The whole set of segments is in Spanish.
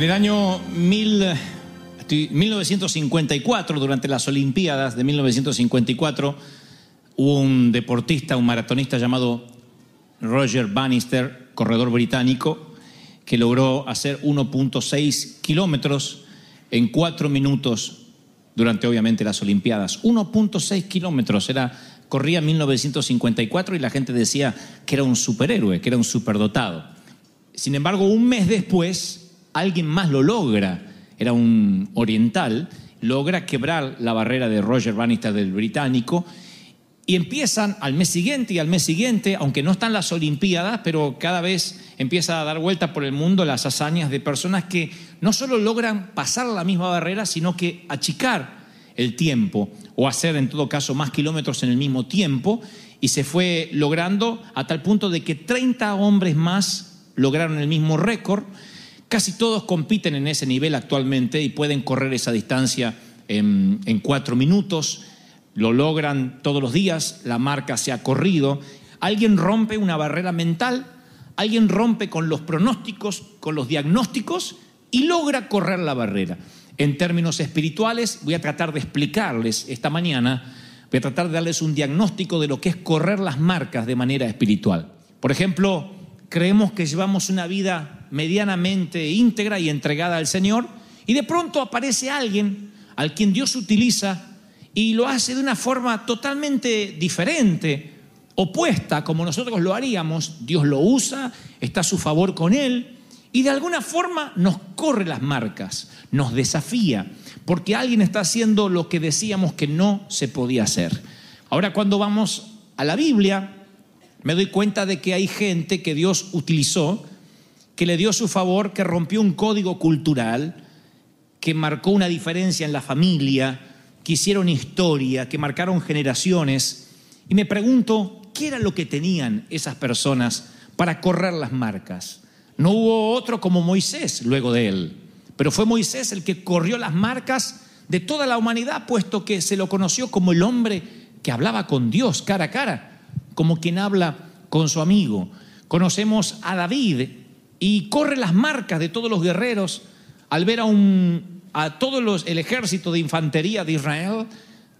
En el año mil- estoy- 1954, durante las Olimpiadas de 1954, hubo un deportista, un maratonista llamado Roger Bannister, corredor británico, que logró hacer 1.6 kilómetros en cuatro minutos durante obviamente las Olimpiadas. 1.6 kilómetros, era, corría en 1954 y la gente decía que era un superhéroe, que era un superdotado. Sin embargo, un mes después, alguien más lo logra, era un oriental, logra quebrar la barrera de Roger Bannister del británico y empiezan al mes siguiente y al mes siguiente, aunque no están las Olimpiadas, pero cada vez empieza a dar vuelta por el mundo las hazañas de personas que no solo logran pasar la misma barrera, sino que achicar el tiempo o hacer en todo caso más kilómetros en el mismo tiempo y se fue logrando a tal punto de que 30 hombres más lograron el mismo récord. Casi todos compiten en ese nivel actualmente y pueden correr esa distancia en, cuatro minutos lo logran todos los días, la marca se ha corrido, alguien rompe una barrera mental, alguien rompe con los pronósticos, con los diagnósticos y logra correr la barrera. En términos espirituales, voy a tratar de explicarles esta mañana, voy a tratar de darles un diagnóstico de lo que es correr las marcas de manera espiritual. Por ejemplo, creemos que llevamos una vida medianamente íntegra y entregada al Señor y de pronto aparece alguien al quien Dios utiliza y lo hace de una forma totalmente diferente, opuesta como nosotros lo haríamos. Dios lo usa, está a su favor con él y de alguna forma nos corre las marcas, nos desafía, porque alguien está haciendo lo que decíamos que no se podía hacer. Ahora cuando vamos a la Biblia, me doy cuenta de que hay gente que Dios utilizó, que le dio su favor, que rompió un código cultural, que marcó una diferencia en la familia, que hicieron historia, que marcaron generaciones. Y me pregunto, ¿qué era lo que tenían esas personas para correr las marcas? No hubo otro como Moisés luego de él, pero fue Moisés el que corrió las marcas de toda la humanidad, puesto que se lo conoció como el hombre que hablaba con Dios cara a cara, como quien habla con su amigo. Conocemos a David y corre las marcas de todos los guerreros al ver a, todo los, el ejército de infantería de Israel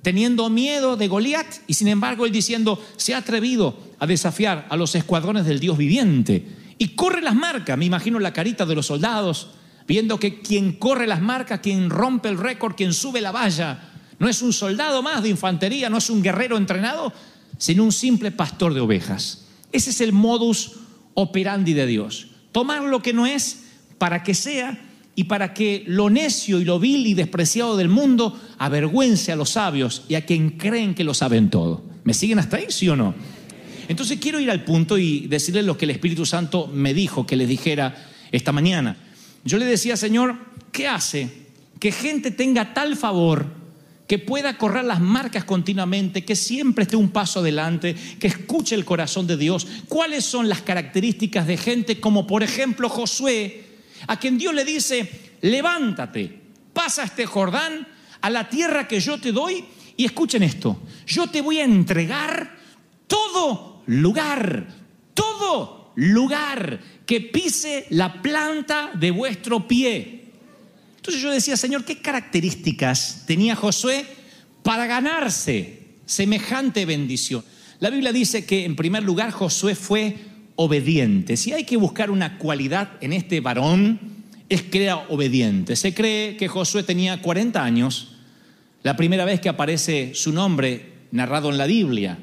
teniendo miedo de Goliat y sin embargo él diciendo, se ha atrevido a desafiar a los escuadrones del Dios viviente. Y corre las marcas, me imagino la carita de los soldados, viendo que quien corre las marcas, quien rompe el récord, quien sube la valla, no es un soldado más de infantería, no es un guerrero entrenado, sino un simple pastor de ovejas. Ese es el modus operandi de Dios. Tomar lo que no es para que sea y para que lo necio y lo vil y despreciado del mundo avergüence a los sabios y a quien creen que lo saben todo. ¿Me siguen hasta ahí, sí o no? Entonces quiero ir al punto y decirles lo que el Espíritu Santo me dijo que les dijera esta mañana. Yo le decía, Señor, ¿qué hace que gente tenga tal favor que pueda correr las marcas continuamente, que siempre esté un paso adelante, que escuche el corazón de Dios? ¿Cuáles son las características de gente como por ejemplo Josué, a quien Dios le dice, levántate, pasa este Jordán a la tierra que yo te doy y escuchen esto, yo te voy a entregar todo lugar, todo lugar que pise la planta de vuestro pie. Entonces yo decía, Señor, ¿qué características tenía Josué para ganarse semejante bendición. La Biblia dice que en primer lugar Josué fue obediente. Si hay que buscar una cualidad en este varón, es que era obediente. Se cree que Josué tenía 40 años, la primera vez que aparece su nombre narrado en la Biblia.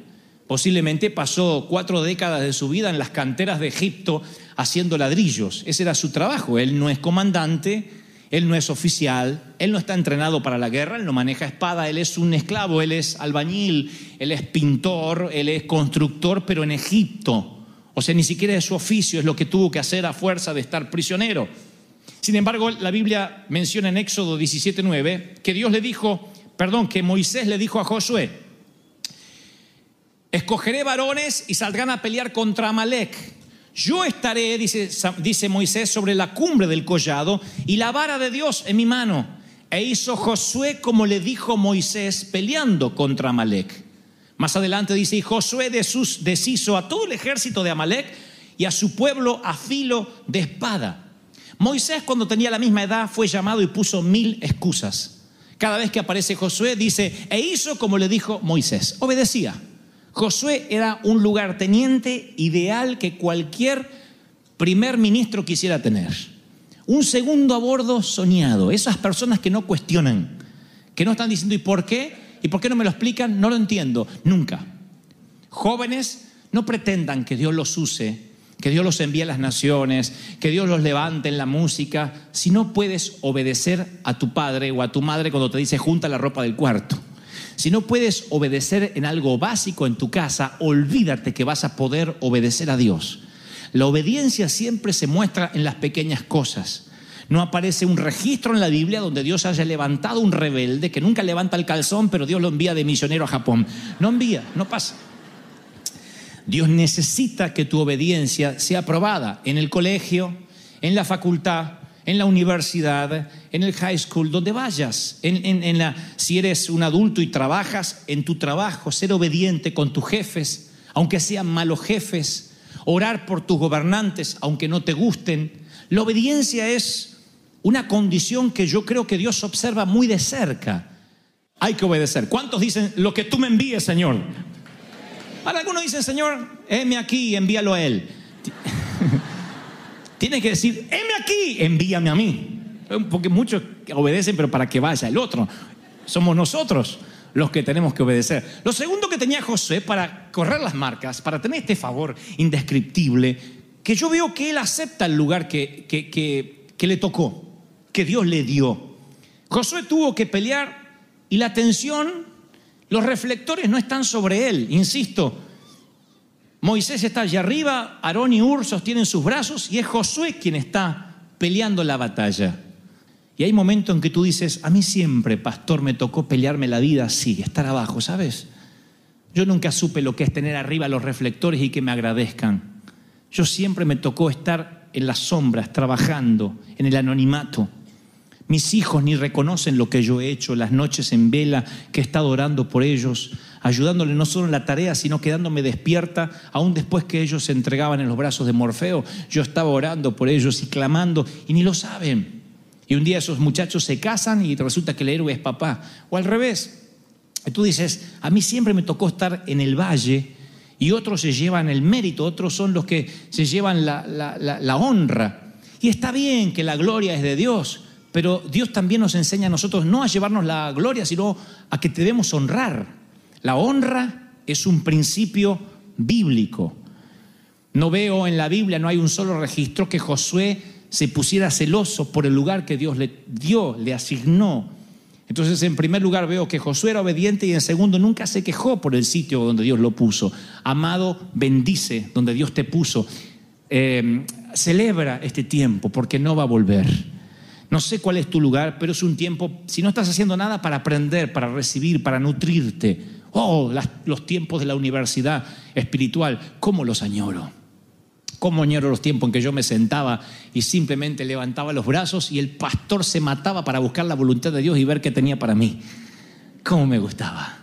Posiblemente pasó cuatro décadas de su vida en las canteras de Egipto haciendo ladrillos. Ese era su trabajo. Él no es comandante, él no es oficial, él no está entrenado para la guerra, él no maneja espada, él es un esclavo, él es albañil, él es pintor, él es constructor, pero en Egipto. O sea, ni siquiera es su oficio, es lo que tuvo que hacer a fuerza de estar prisionero. Sin embargo, la Biblia menciona en Éxodo 17:9 que Dios le dijo, perdón, que Moisés le dijo a Josué, escogeré varones y saldrán a pelear contra Amalek. Yo estaré, dice, dice Moisés, sobre la cumbre del collado y la vara de Dios en mi mano. E hizo Josué como le dijo Moisés peleando contra Amalek. Más adelante dice, y Josué deshizo a todo el ejército de Amalek y a su pueblo a filo de espada. Moisés cuando tenía la misma edad fue llamado y puso mil excusas. Cada vez que aparece Josué dice, e hizo como le dijo Moisés, obedecía. Josué era un lugarteniente ideal que cualquier primer ministro quisiera tener. Un segundo a bordo soñado. Esas personas que no cuestionan, que no están diciendo ¿y por qué? ¿Y por qué no me lo explican? No lo entiendo. Nunca. Jóvenes, no pretendan que Dios los use, que Dios los envíe a las naciones, que Dios los levante en la música, si no puedes obedecer a tu padre o a tu madre cuando te dice junta la ropa del cuarto. Si no puedes obedecer en algo básico en tu casa, olvídate que vas a poder obedecer a Dios. La obediencia siempre se muestra en las pequeñas cosas. No aparece un registro en la Biblia donde Dios haya levantado un rebelde que nunca levanta el calzón, pero Dios lo envía de misionero a Japón. No envía, no pasa. Dios necesita que tu obediencia sea aprobada en el colegio, en la facultad, en la universidad, en el high school, donde vayas, en, la, si eres un adulto y trabajas en tu trabajo, ser obediente con tus jefes, aunque sean malos jefes, orar por tus gobernantes, aunque no te gusten. La obediencia es una condición que yo creo que Dios observa muy de cerca. Hay que obedecer. ¿Cuántos dicen lo que tú me envíes, Señor? Ahora algunos dicen, Señor, heme aquí, envíalo a Él. Tiene que decir, heme aquí, envíame a mí. Porque muchos obedecen, pero para que vaya el otro. Somos nosotros los que tenemos que obedecer. Lo segundo que tenía José para correr las marcas, para tener este favor indescriptible, que yo veo que él acepta el lugar que, que, que, le tocó, que Dios le dio. Josué tuvo que pelear y la atención, los reflectores no están sobre él, insisto. Moisés está allá arriba, Aarón y Ur sostienen sus brazos y es Josué quien está peleando la batalla. Y hay momentos en que tú dices, a mí siempre, pastor, me tocó pelearme la vida así, estar abajo, ¿sabes? Yo nunca supe lo que es tener arriba los reflectores y que me agradezcan. Yo siempre me tocó estar en las sombras, trabajando, en el anonimato. Mis hijos ni reconocen lo que yo he hecho, las noches en vela que he estado orando por ellos, ayudándole no solo en la tarea, sino quedándome despierta, aún después que ellos se entregaban en los brazos de Morfeo, yo estaba orando por ellos y clamando, y ni lo saben. Y un día esos muchachos se casan y resulta que el héroe es papá. O al revés. Y tú dices, a mí siempre me tocó estar en el valle y otros se llevan el mérito, otros son los que se llevan la, la honra. Y está bien que la gloria es de Dios, pero Dios también nos enseña a nosotros no a llevarnos la gloria, sino a que debemos honrar. La honra es un principio bíblico. No veo en la Biblia, no hay un solo registro que Josué se pusiera celoso por el lugar que Dios le dio, le asignó. Entonces, en primer lugar, veo que Josué era obediente y en segundo, nunca se quejó por el sitio donde Dios lo puso. Amado, bendice donde Dios te puso. Eh, celebra este tiempo porque no va a volver. No sé cuál es tu lugar, pero es un tiempo, si no estás haciendo nada, para aprender, para recibir, para nutrirte. Oh, los tiempos de la universidad espiritual, ¿cómo los añoro? ¿Cómo añoro los tiempos en que yo me sentaba y simplemente levantaba los brazos y el pastor se mataba para buscar la voluntad de Dios y ver qué tenía para mí? ¿Cómo me gustaba?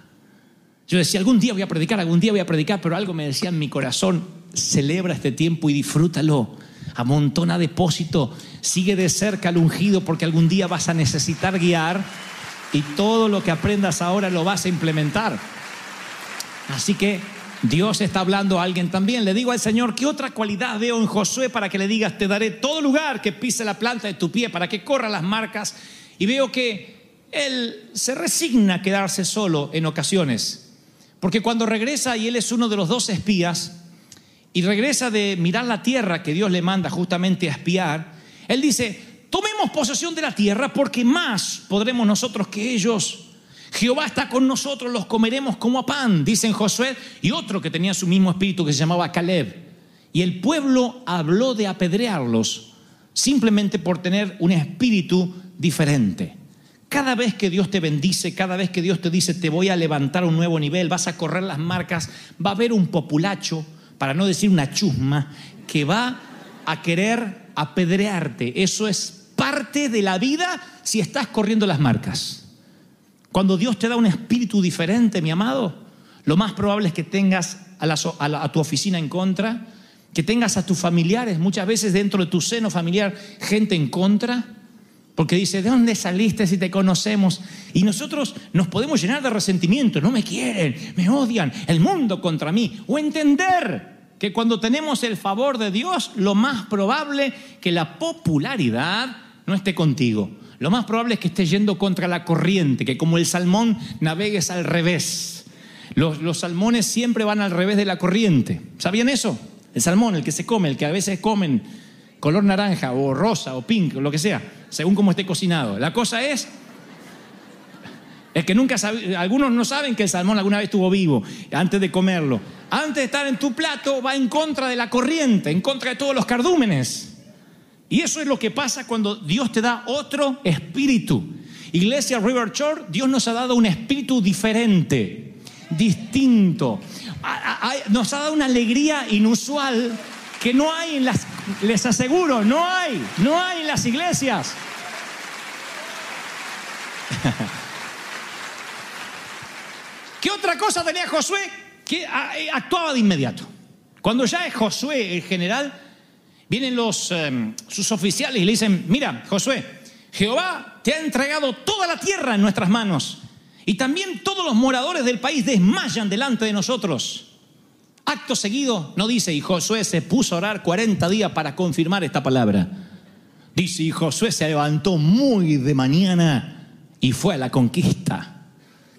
Yo decía, algún día voy a predicar, algún día voy a predicar, pero algo me decía en mi corazón, celebra este tiempo y disfrútalo amontona depósito, sigue de cerca al ungido porque algún día vas a necesitar guiar y todo lo que aprendas ahora lo vas a implementar. Así que Dios está hablando a alguien también. Le digo al Señor, ¿qué otra cualidad veo en Josué para que le digas, te daré todo lugar que pise la planta de tu pie, para que corra las marcas? Y veo que él se resigna a quedarse solo en ocasiones. Porque cuando regresa, y él es uno de los dos espías, y regresa de mirar la tierra que Dios le manda justamente a espiar, él dice, tomemos posesión de la tierra porque más podremos nosotros que ellos. Jehová está con nosotros, los comeremos como a pan, dicen Josué, y otro que tenía su mismo espíritu que se llamaba Caleb. Y el pueblo habló de apedrearlos simplemente por tener un espíritu diferente. Cada vez que Dios te bendice, cada vez que Dios te dice te voy a levantar a un nuevo nivel, vas a correr las marcas, va a haber un populacho, para no decir una chusma, que va a querer apedrearte. Eso es parte de la vida si estás corriendo las marcas. Cuando Dios te da un espíritu diferente, mi amado, lo más probable es que tengas a, tu oficina en contra, que tengas a tus familiares, muchas veces dentro de tu seno familiar, gente en contra, porque dice, ¿de dónde saliste si te conocemos? Y nosotros nos podemos llenar de resentimiento, no me quieren, me odian, el mundo contra mí. O entender que cuando tenemos el favor de Dios, lo más probable que la popularidad no esté contigo. Lo más probable es que estés yendo contra la corriente, que como el salmón navegues al revés. Los, los salmones siempre van al revés de la corriente. ¿Sabían eso? El salmón, el que se come, el que a veces comen color naranja o rosa o pink o lo que sea, según cómo esté cocinado. La cosa es es que nunca algunos no saben que el salmón alguna vez estuvo vivo antes de comerlo. Antes de estar en tu plato va en contra de la corriente, en contra de todos los cardúmenes. Y eso es lo que pasa cuando Dios te da otro espíritu. Iglesia River Church, Dios nos ha dado un espíritu diferente, distinto. Nos ha dado una alegría inusual que no hay en las, les aseguro, no hay, no hay en las iglesias. ¿Qué otra cosa tenía Josué? Que ah, eh, actuaba de inmediato. Cuando ya es Josué el general, vienen los, eh, sus oficiales y le dicen, mira, Josué, Jehová te ha entregado toda la tierra en nuestras manos y también todos los moradores del país desmayan delante de nosotros. Acto seguido, no dice, y Josué se puso a orar 40 días para confirmar esta palabra. Dice, y Josué se levantó muy de mañana y fue a la conquista.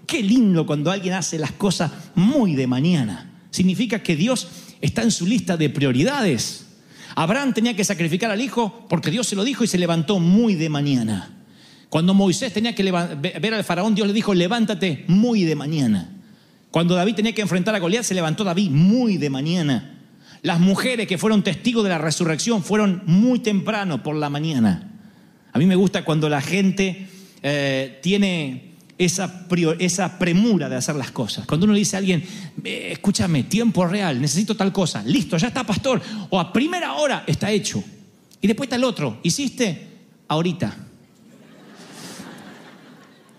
Qué lindo cuando alguien hace las cosas muy de mañana. Significa que Dios está en su lista de prioridades. Abraham tenía que sacrificar al hijo porque Dios se lo dijo y se levantó muy de mañana. Cuando Moisés tenía que ver al faraón, Dios le dijo, levántate muy de mañana. Cuando David tenía que enfrentar a Goliat, se levantó David muy de mañana. Las mujeres que fueron testigos de la resurrección fueron muy temprano por la mañana. A mí me gusta cuando la gente eh, tiene esa, esa premura de hacer las cosas. Cuando uno dice a alguien, "Eh, escúchame, tiempo real, necesito tal cosa, listo, ya está, pastor. O a primera hora está hecho. Y después está el otro, hiciste ahorita.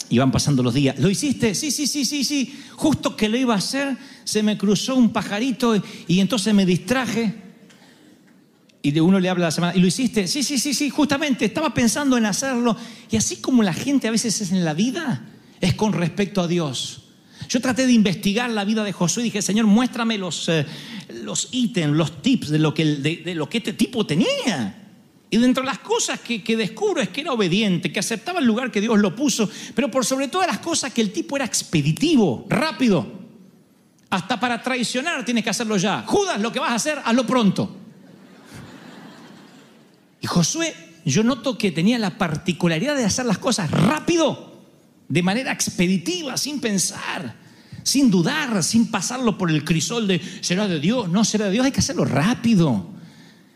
Y van pasando los días. ¿Lo hiciste? Sí, sí, sí, sí, sí. Justo que lo iba a hacer, se me cruzó un pajarito y, entonces me distraje. Y de uno le habla la semana, ¿y lo hiciste? Sí, sí, sí, sí, justamente, estaba pensando en hacerlo. Y así como la gente a veces es en la vida, es con respecto a Dios. Yo traté de investigar la vida de Josué y dije, Señor, muéstrame los, eh, los ítems, los tips de lo, que, de lo que este tipo tenía. Y dentro de las cosas que, que descubro es que era obediente, que aceptaba el lugar que Dios lo puso, pero por sobre todas las cosas que el tipo era expeditivo, rápido. Hasta para traicionar tienes que hacerlo ya. Judas, lo que vas a hacer, hazlo pronto. Y Josué, yo noto que tenía la particularidad de hacer las cosas rápido, de manera expeditiva, sin pensar, sin dudar, sin pasarlo por el crisol de será de Dios, no será de Dios, hay que hacerlo rápido.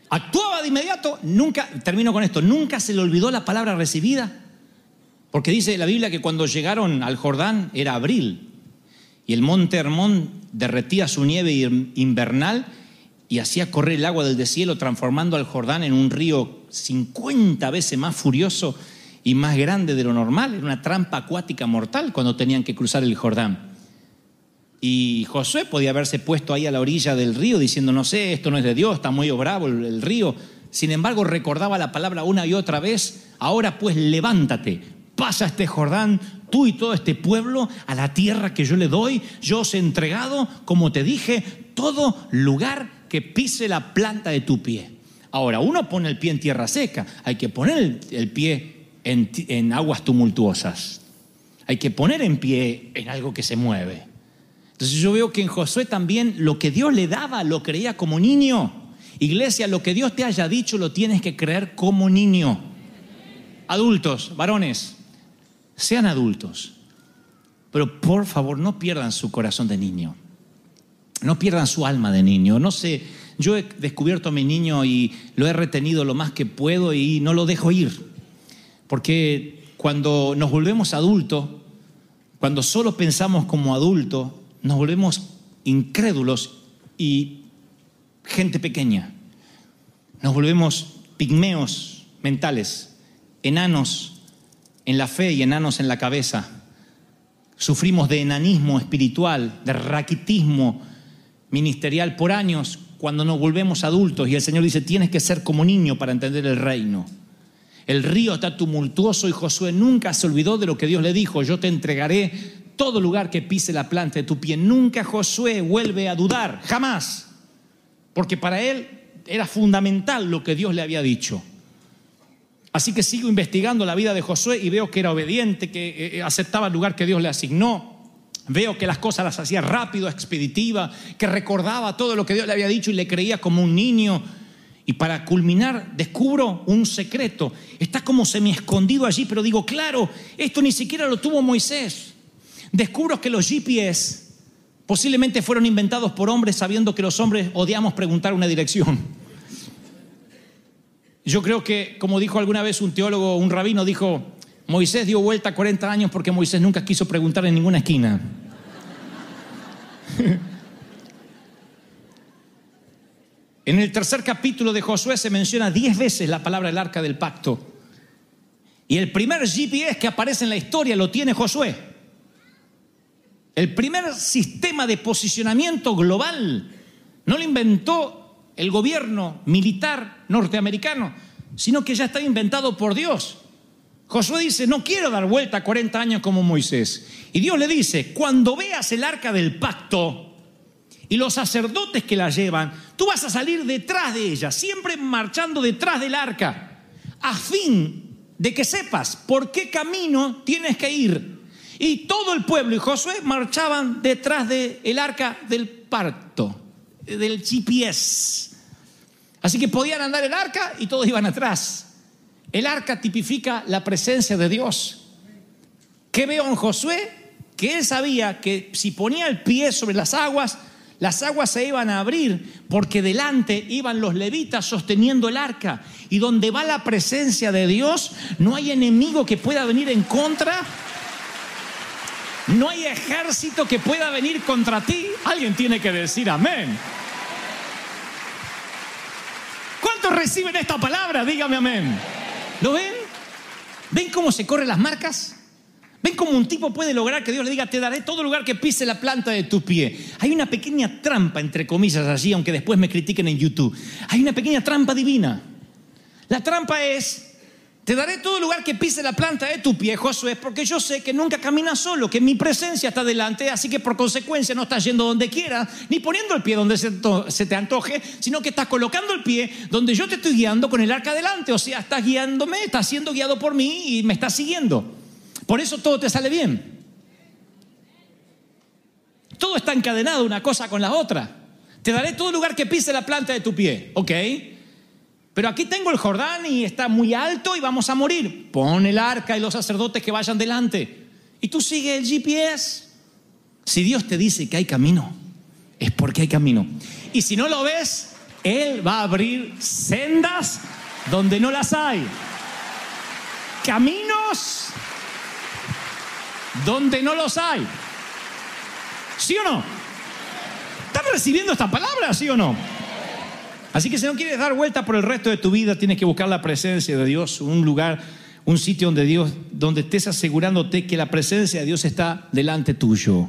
Actuaba de inmediato, nunca, termino con esto, nunca se le olvidó la palabra recibida, porque dice la Biblia que cuando llegaron al Jordán era abril y el monte Hermón derretía su nieve invernal y hacía correr el agua del deshielo, transformando al Jordán en un río 50 veces más furioso y más grande de lo normal. Era una trampa acuática mortal cuando tenían que cruzar el Jordán. Y Josué podía haberse puesto ahí a la orilla del río diciendo, no sé, esto no es de Dios, está muy bravo el, río. Sin embargo, recordaba la palabra una y otra vez, ahora pues levántate, pasa este Jordán, tú y todo este pueblo a la tierra que yo le doy. Yo os he entregado, como te dije, todo lugar que pise la planta de tu pie. Ahora, uno pone el pie en tierra seca, hay que poner el pie en, aguas tumultuosas. Hay que poner en pie en algo que se mueve. Entonces yo veo que en Josué también lo que Dios le daba lo creía como niño. Iglesia, lo que Dios te haya dicho lo tienes que creer como niño. Adultos, varones, sean adultos. Pero por favor, no pierdan su corazón de niño. No pierdan su alma de niño. No sé, yo he descubierto a mi niño y lo he retenido lo más que puedo y no lo dejo ir. Porque cuando nos volvemos adultos, cuando solo pensamos como adultos, nos volvemos incrédulos y gente pequeña. Nos volvemos pigmeos mentales, enanos en la fe y enanos en la cabeza. Sufrimos de enanismo espiritual, de raquitismo ministerial por años cuando nos volvemos adultos y el Señor dice, tienes que ser como niño para entender el reino. El río está tumultuoso y Josué nunca se olvidó de lo que Dios le dijo, yo te entregaré todo lugar que pise la planta de tu pie. Nunca Josué vuelve a dudar, jamás, porque para él era fundamental lo que Dios le había dicho. Así que sigo investigando la vida de Josué y veo que era obediente, que eh, aceptaba el lugar que Dios le asignó. Veo que las cosas las hacía rápido, expeditiva, que recordaba todo lo que Dios le había dicho y le creía como un niño. Y para culminar, descubro un secreto. Está como semi escondido allí, pero digo, claro, esto ni siquiera lo tuvo Moisés. Descubro que los GPS posiblemente fueron inventados por hombres sabiendo que los hombres odiamos preguntar una dirección. Yo creo que, como dijo alguna vez un teólogo, un rabino, dijo, Moisés dio vuelta 40 años porque Moisés nunca quiso preguntar en ninguna esquina. En el tercer capítulo de Josué se menciona 10 veces la palabra el arca del pacto. Y el primer GPS que aparece en la historia lo tiene Josué. El primer sistema de posicionamiento global no lo inventó el gobierno militar norteamericano, sino que ya está inventado por Dios. Josué dice, no quiero dar vuelta 40 años como Moisés. Y Dios le dice, cuando veas el arca del pacto y los sacerdotes que la llevan, tú vas a salir detrás de ella, siempre marchando detrás del arca, a fin de que sepas por qué camino tienes que ir. Y todo el pueblo y Josué marchaban detrás del arca del pacto, del GPS. Así que podían andar el arca y todos iban atrás. El arca tipifica la presencia de Dios. ¿Qué veo en Josué? Que él sabía que si ponía el pie sobre las aguas, las aguas se iban a abrir porque delante iban los levitas sosteniendo el arca. Y donde va la presencia de Dios, no hay enemigo que pueda venir en contra. No hay ejército que pueda venir contra ti. Alguien tiene que decir amén. ¿Cuántos reciben esta palabra? Dígame amén. ¿Lo ven? ¿Ven cómo se corren las marcas? ¿Ven cómo un tipo puede lograr que Dios le diga, te daré todo lugar que pise la planta de tu pie? Hay una pequeña trampa, entre comillas, allí, aunque después me critiquen en YouTube. Hay una pequeña trampa divina. La trampa es, te daré todo lugar que pise la planta de tu pie, Josué, porque yo sé que nunca caminas solo, que mi presencia está delante, así que por consecuencia no estás yendo donde quieras, ni poniendo el pie donde se, te antoje, sino que estás colocando el pie donde yo te estoy guiando con el arca delante. O sea, estás guiándome, estás siendo guiado por mí y me estás siguiendo. Por eso todo te sale bien. Todo está encadenado una cosa con la otra. Te daré todo lugar que pise la planta de tu pie, ¿ok? Pero aquí tengo el Jordán y está muy alto y vamos a morir. Pon el arca y los sacerdotes que vayan delante. Y tú sigue el GPS. Si Dios te dice que hay camino, es porque hay camino. Y si no lo ves, Él va a abrir sendas donde no las hay. Caminos donde no los hay. ¿Sí o no? ¿Estás recibiendo esta palabra, sí o no? Así que si no quieres dar vuelta por el resto de tu vida, tienes que buscar la presencia de Dios, un lugar, un sitio donde Dios, donde estés asegurándote que la presencia de Dios está delante tuyo.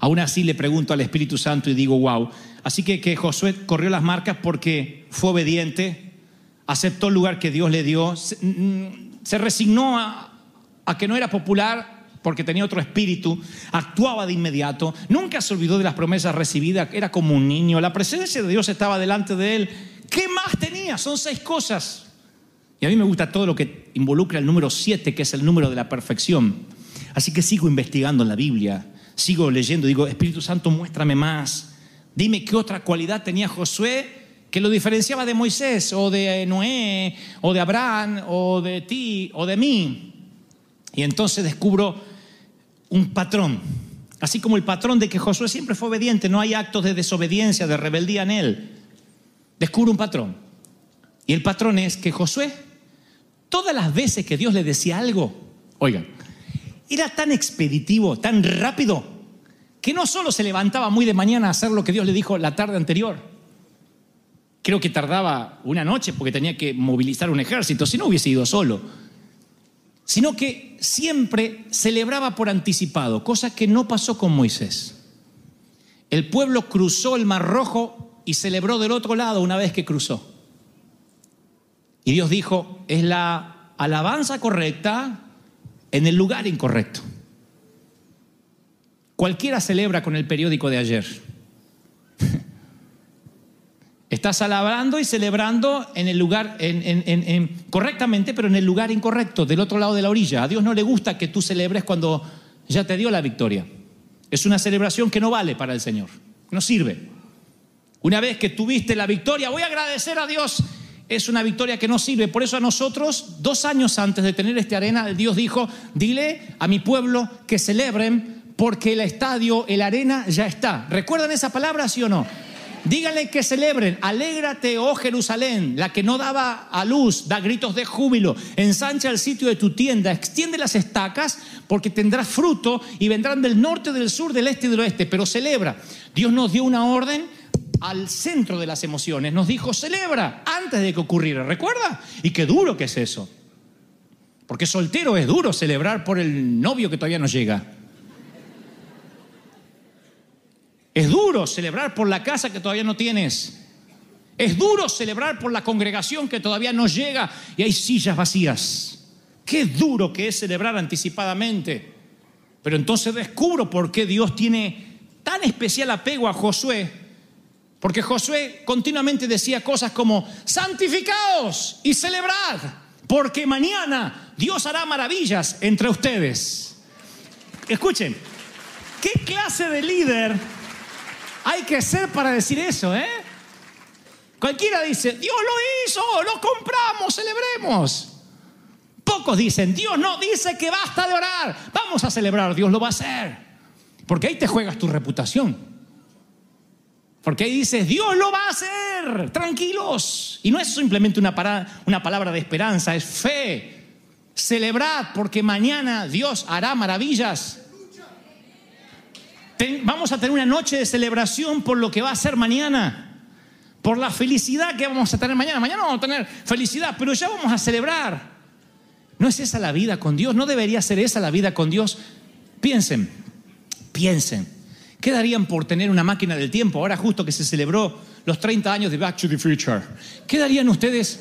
Aún así le pregunto al Espíritu Santo y digo, wow. Así que, que Josué corrió las marcas porque fue obediente, aceptó el lugar que Dios le dio, se, mm, resignó a que no era popular porque tenía otro espíritu, actuaba de inmediato, nunca se olvidó de las promesas recibidas, era como un niño, la presencia de Dios estaba delante de él. ¿Qué más tenía? Son seis cosas. Y a mí me gusta todo lo que involucra el número siete, que es el número de la perfección. Así que sigo investigando en la Biblia, sigo leyendo, digo, Espíritu Santo, muéstrame más. Dime qué otra cualidad tenía Josué que lo diferenciaba de Moisés o de Noé o de Abraham o de ti o de mí. Y entonces descubro un patrón, así como el patrón de que Josué siempre fue obediente, no hay actos de desobediencia, de rebeldía en él. Descubro un patrón. Y el patrón es que Josué, todas las veces que Dios le decía algo, oigan, era tan expeditivo, tan rápido, que no solo se levantaba muy de mañana a hacer lo que Dios le dijo la tarde anterior, Creo que tardaba una noche porque tenía que movilizar un ejército, si no hubiese ido solo. Sino que siempre celebraba por anticipado, cosa que no pasó con Moisés. El pueblo cruzó el Mar Rojo y celebró del otro lado una vez que cruzó. Y Dios dijo, es la alabanza correcta en el lugar incorrecto. Cualquiera celebra con el periódico de ayer. Estás alabando y celebrando en el lugar, en, correctamente, pero en el lugar incorrecto, del otro lado de la orilla. A Dios no le gusta que tú celebres cuando ya te dio la victoria. Es una celebración que no vale para el Señor, no sirve. Una vez que tuviste la victoria, voy a agradecer a Dios, es una victoria que no sirve. Por eso a nosotros, dos años antes de tener esta arena, Dios dijo, dile a mi pueblo que celebren porque el estadio, el arena ya está. ¿Recuerdan esa palabra, sí o no? Díganle que celebren, alégrate, oh Jerusalén, la que no daba a luz, da gritos de júbilo, ensancha el sitio de tu tienda, extiende las estacas, porque tendrás fruto y vendrán del norte, del sur, del este y del oeste, pero celebra. Dios nos dio una orden al centro de las emociones, nos dijo, celebra antes de que ocurriera, ¿recuerda? Y qué duro que es eso, porque soltero es duro celebrar por el novio que todavía no llega. Es duro celebrar por la casa que todavía no tienes. Es duro celebrar por la congregación que todavía no llega y hay sillas vacías. Qué duro que es celebrar anticipadamente. Pero entonces descubro por qué Dios tiene tan especial apego a Josué. Porque Josué continuamente decía cosas como, santificaos y celebrad, porque mañana Dios hará maravillas entre ustedes. Escuchen, ¿qué clase de líder hay que ser para decir eso, ¿eh? Cualquiera dice, Dios lo hizo, lo compramos, celebremos. Pocos dicen, Dios no, dice que basta de orar, vamos a celebrar, Dios lo va a hacer. Porque ahí te juegas tu reputación. Porque ahí dices, Dios lo va a hacer, tranquilos. Y no es simplemente una, una palabra de esperanza, es fe. Celebrad porque mañana Dios hará maravillas vamos a tener una noche de celebración por lo que va a ser mañana. Por la felicidad que vamos a tener mañana. Mañana vamos a tener felicidad, pero ya vamos a celebrar. ¿No es esa la vida con Dios? ¿No debería ser esa la vida con Dios? Piensen, piensen. ¿Qué darían por tener una máquina del tiempo? Ahora justo que se celebró los 30 años de Back to the Future. ¿Qué darían ustedes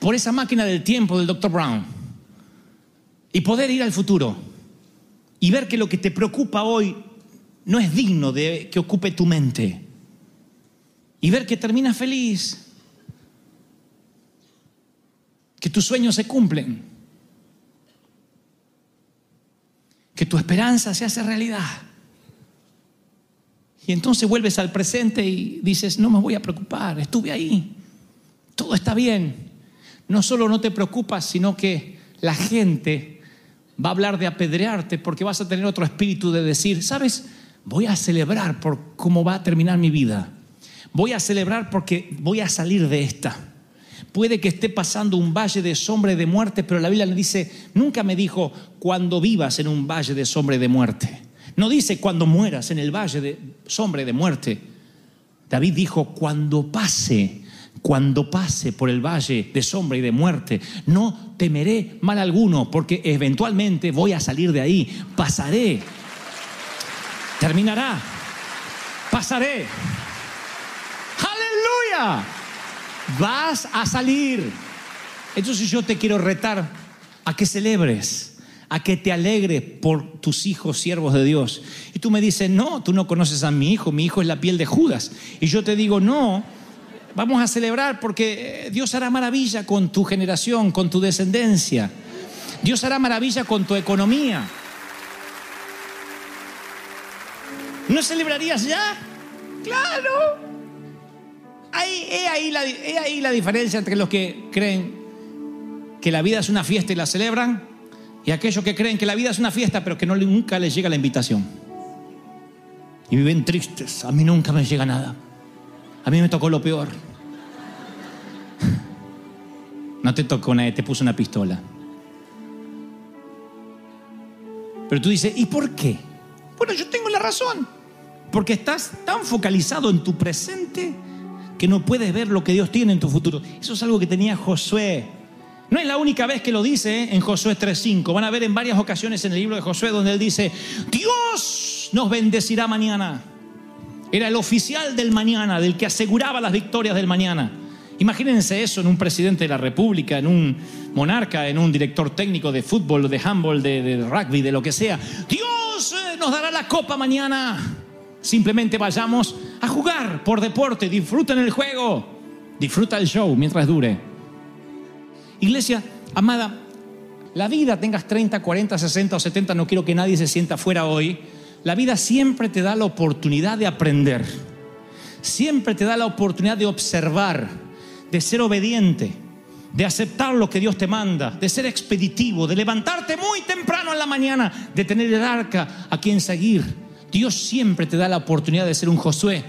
por esa máquina del tiempo del Dr. Brown? Y poder ir al futuro y ver que lo que te preocupa hoy no es digno de que ocupe tu mente. Y ver que terminas feliz, que tus sueños se cumplen, que tu esperanza se hace realidad. Y entonces vuelves al presente y dices, no me voy a preocupar, estuve ahí, todo está bien. No solo no te preocupas, sino que la gente va a hablar de apedrearte porque vas a tener otro espíritu de decir, ¿sabes? Voy a celebrar por cómo va a terminar mi vida. Voy a celebrar porque voy a salir de esta. Puede que esté pasando un valle de sombra y de muerte, pero la Biblia le dice, nunca me dijo cuando vivas en un valle de sombra y de muerte. No dice cuando mueras en el valle de sombra y de muerte. David dijo, cuando pase, cuando pase por el valle de sombra y de muerte, no temeré mal alguno, porque eventualmente voy a salir de ahí, pasaré terminará. Pasaré. Aleluya. Vas a salir. Entonces yo te quiero retar a que celebres, a que te alegres por tus hijos, siervos de Dios. Y tú me dices, no, tú no conoces a mi hijo, mi hijo es la piel de Judas. Y yo te digo, no, vamos a celebrar porque Dios hará maravilla con tu generación, con tu descendencia. Dios hará maravilla con tu economía. ¿No celebrarías ya? Claro. Ahí, he, ahí la, he ahí la diferencia entre los que creen que la vida es una fiesta y la celebran y aquellos que creen que la vida es una fiesta pero que no, nunca les llega la invitación. Y viven tristes. A mí nunca me llega nada. A mí me tocó lo peor. No te tocó nadie, te puso una pistola. Pero tú dices, ¿y por qué? Bueno, yo tengo la razón. Porque estás tan focalizado en tu presente que no puedes ver lo que Dios tiene en tu futuro. Eso es algo que tenía Josué. No es la única vez que lo dice ¿eh? en Josué 3.5. Van a ver en varias ocasiones en el libro de Josué donde él dice, Dios nos bendecirá mañana. Era el oficial del mañana, del que aseguraba las victorias del mañana. Imagínense eso en un presidente de la República, en un monarca, en un director técnico de fútbol, de handball, de, rugby, de lo que sea. Dios eh, nos dará la copa mañana. Simplemente vayamos a jugar por deporte, disfruten el juego, disfruta el show mientras dure. Iglesia, amada, la vida tengas 30, 40, 60 o 70, no quiero que nadie se sienta fuera hoy. La vida siempre te da la oportunidad de aprender. Siempre te da la oportunidad de observar, de ser obediente, de aceptar lo que Dios te manda, de ser expeditivo, de levantarte muy temprano en la mañana, de tener el arca a quien seguir. Dios siempre te da la oportunidad de ser un Josué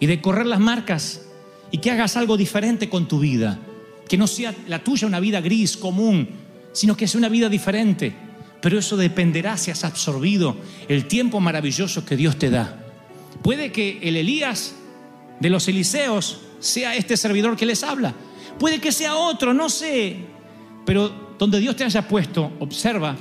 y de correr las marcas y que hagas algo diferente con tu vida. Que no sea la tuya una vida gris, común, sino que sea una vida diferente. Pero eso dependerá si has absorbido el tiempo maravilloso que Dios te da. Puede que el Elías de los Eliseos sea este servidor que les habla. Puede que sea otro, no sé. Pero donde Dios te haya puesto, observa,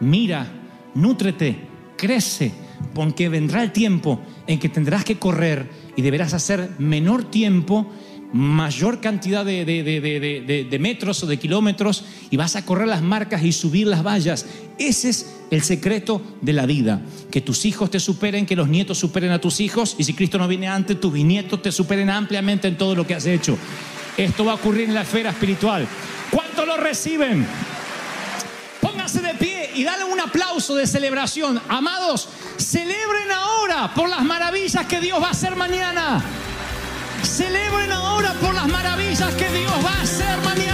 mira, nútrete, crece, porque vendrá el tiempo en que tendrás que correr y deberás hacer menor tiempo, mayor cantidad de, de- de- de- metros o de kilómetros y vas a correr las marcas y subir las vallas. Ese es el secreto de la vida. Que tus hijos te superen, que los nietos superen a tus hijos y si Cristo no viene antes, tus bisnietos te superen ampliamente en todo lo que has hecho. Esto va a ocurrir en la esfera espiritual. ¿Cuántos lo reciben? Pónganse de pie y dale un aplauso de celebración. Amados, celebren ahora por las maravillas que Dios va a hacer mañana. Celebren ahora por las maravillas que Dios va a hacer mañana.